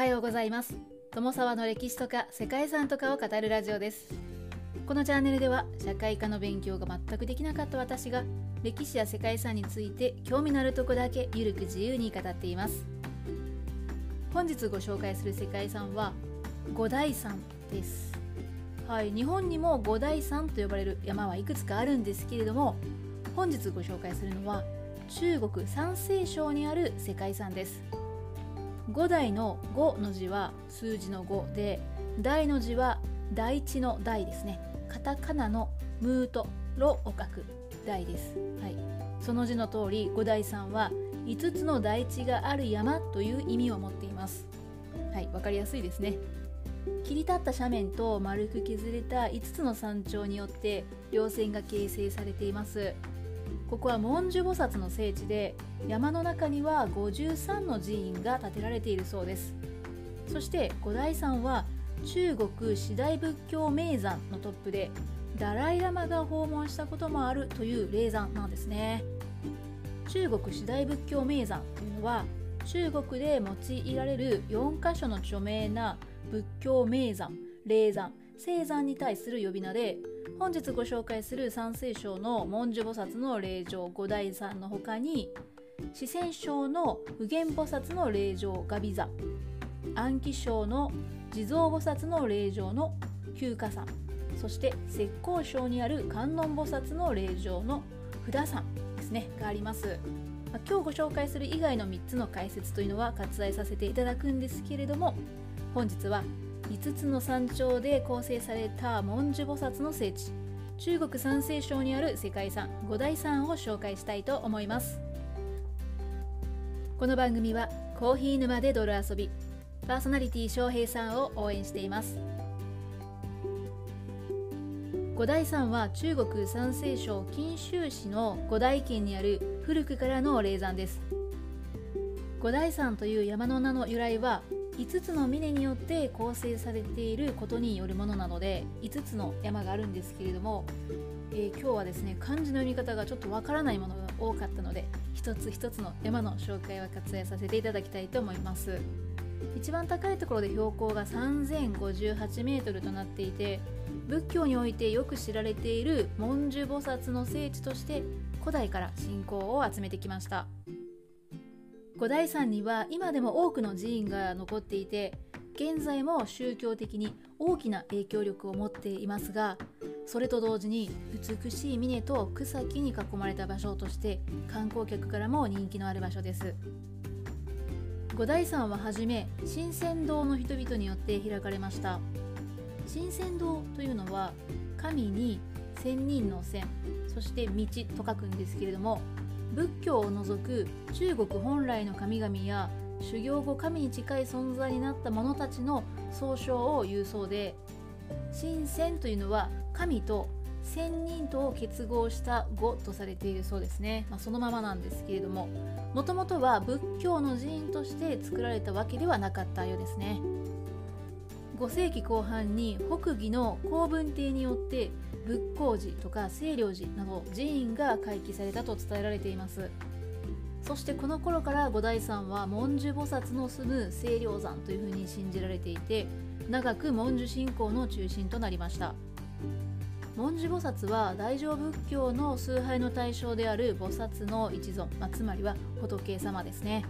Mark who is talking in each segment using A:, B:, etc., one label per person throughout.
A: はようございます。友沢の歴史とか世界遺産とかを語るラジオです。このチャンネルでは社会科の勉強が全くできなかった私が歴史や世界遺産について興味のあるとこだけゆるく自由に語っています。本日ご紹介する世界遺産は五大山です。はい、日本にも五大山と呼ばれる山はいくつかあるんですけれども本日ご紹介するのは中国山西省にある世界遺産です。五代の五の字は数字の五で大の字は大地の大ですね。カタカナのムーとロを書く大です、はい、その字の通り五代山は5つの大地がある山という意味を持っています。はい。わかりやすいですね。切り立った斜面と丸く削れた5つの山頂によって稜線が形成されています。ここは文殊菩薩の聖地で山の中には53の寺院が建てられているそうです。そして五大山は中国四大仏教名山のトップでダライ・ラマが訪問したこともあるという霊山なんですね。中国四大仏教名山というのは中国で用いられる4カ所の著名な仏教名山霊山聖山に対する呼び名で本日ご紹介する山西省の文殊菩薩の霊場五大山の他に四川省の普賢菩薩の霊場ガビ山安徽省の地蔵菩薩の霊場の旧華山そして浙江省にある観音菩薩の霊場の札山ですねがあります。今日ご紹介する以外の3つの解説というのは割愛させていただくんですけれども本日は5つの山頂で構成された文殊菩薩の聖地。中国山西省にある世界遺産五大山を紹介したいと思います。この番組はコーヒー沼で泥遊びパーソナリティ翔平さんを応援しています。五大山は中国山西省錦州市の五大県にある古くからの霊山です。五大山という山の名の由来は5つの峰によって構成されていることによるものなので5つの山があるんですけれども、えー、今日はですね漢字の読み方がちょっとわからないものが多かったので一つ一つの山の紹介は割愛させていただきたいと思います。一番高いところで標高が3058メートルとなっていて仏教においてよく知られている文殊菩薩の聖地として古代から信仰を集めてきました。五大山には今でも多くの寺院が残っていて現在も宗教的に大きな影響力を持っていますがそれと同時に美しい峰と草木に囲まれた場所として観光客からも人気のある場所です。五大山ははじめ新仙堂の人々によって開かれました。新仙堂というのは神に仙人の仙そして道と書くんですけれども仏教を除く中国本来の神々や修行後神に近い存在になった者たちの総称を言うそうで神仙というのは神と仙人とを結合した語とされているそうですね、まあ、そのままなんですけれどももともとは仏教の寺院として作られたわけではなかったようですね。5世紀後半に北魏の公文帝によって仏光寺とか清涼寺など寺院が開基されたと伝えられています。そしてこの頃から五大山は文殊菩薩の住む清涼山というふうに信じられていて長く文殊信仰の中心となりました。文殊菩薩は大乗仏教の崇拝の対象である菩薩の一存、まあ、つまりは仏様ですね。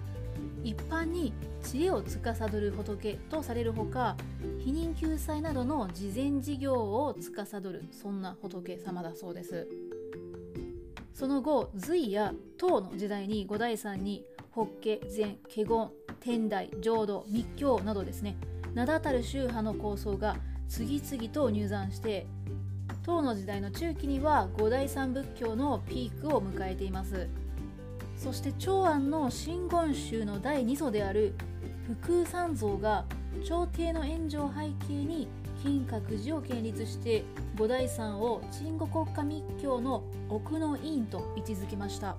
A: 一般に知恵を司る仏とされるほか避妊救済などの慈善事業を司るそんな仏様だそうです。その後隋や唐の時代に五代さんに法華禅華厳天台浄土密教などですね名だたる宗派の構想が次々と入山して唐の時代の中期には五代山仏教のピークを迎えています。そして長安の真言宗の第2祖である福空三蔵が朝廷の援助を背景に金閣寺を建立して五代山を鎮護国家密教の奥の院と位置づけました。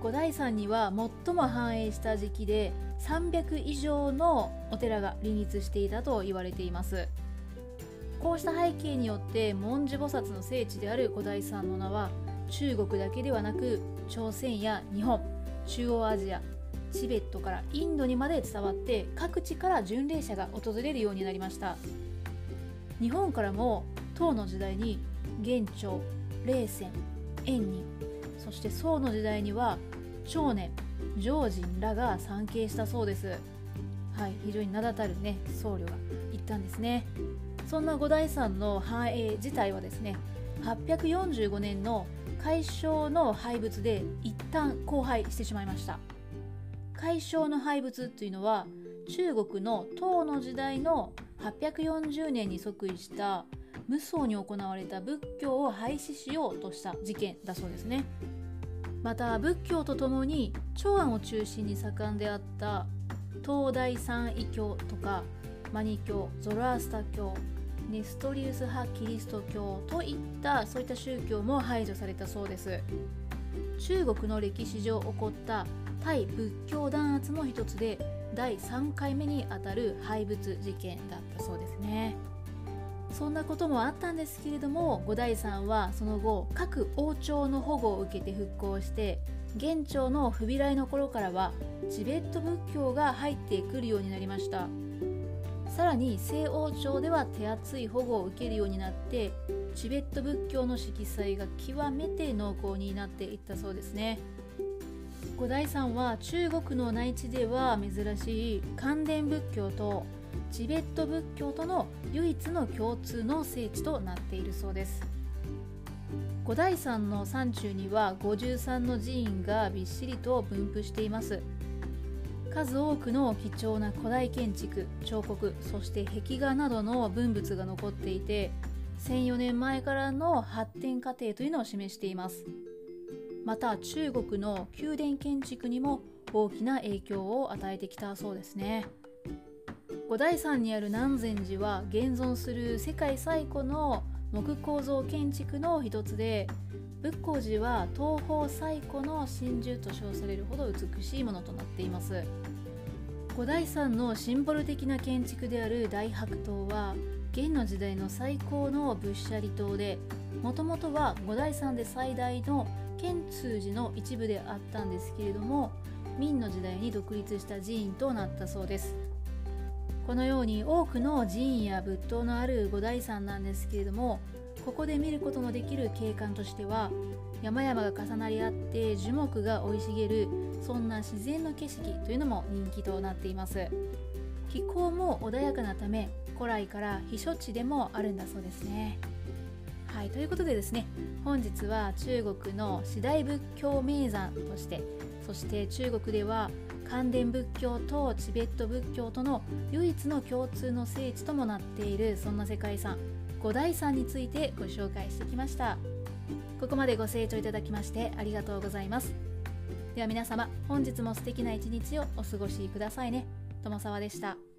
A: 五代山には最も繁栄した時期で300以上のお寺が林立していたと言われています。こうした背景によって文殊菩薩の聖地である五代山の名は中国だけではなく朝鮮や日本中央アジアチベットからインドにまで伝わって各地から巡礼者が訪れるようになりました。日本からも唐の時代に元朝冷戦円仁そして宋の時代には長年常人らが参詣したそうです。はい非常に名だたるね僧侶が行ったんですね。そんな五代山の繁栄自体はですね845年の海将の廃仏で一旦荒廃してしまいました。海将の廃仏というのは中国の唐の時代の840年に即位した無双に行われた仏教を廃止しようとした事件だそうですね。また仏教とともに長安を中心に盛んであった東大三異教とかマニ教ゾロアスタ教ネストリウス派キリスト教といったそういった宗教も排除されたそうです。中国の歴史上起こった対仏教弾圧の一つで第3回目にあたる廃仏事件だったそうですね。そんなこともあったんですけれども五代さんはその後各王朝の保護を受けて復興して元朝の不備来の頃からはチベット仏教が入ってくるようになりました。さらに西欧朝では手厚い保護を受けるようになってチベット仏教の色彩が極めて濃厚になっていったそうですね。五代さんは中国の内地では珍しい関伝仏教とチベット仏教との唯一の共通の聖地となっているそうです。五代山の山中には53の寺院がびっしりと分布しています。数多くの貴重な古代建築彫刻そして壁画などの文物が残っていて1004年前からの発展過程というのを示しています。また中国の宮殿建築にも大きな影響を与えてきたそうですね。五代山にある南禅寺は現存する世界最古の木構造建築の一つで仏光寺は東方最古の真珠と称されるほど美しいものとなっています。五代山のシンボル的な建築である大白塔は元の時代の最高の仏舎利塔でもともとは五代山で最大の建通寺の一部であったんですけれども明の時代に独立した寺院となったそうです。このように多くの寺院や仏塔のある五代山なんですけれどもここで見ることのできる景観としては山々が重なり合って樹木が生い茂るそんな自然の景色というのも人気となっています。気候も穏やかなため古来から避暑地でもあるんだそうですね。はいということでですね本日は中国の次大仏教名山としてそして中国では関伝仏教とチベット仏教との唯一の共通の聖地ともなっているそんな世界遺産五大山についてご紹介してきました。ここまでご清聴いただきましてありがとうございます。では皆様本日も素敵な一日をお過ごしくださいね友沢でした。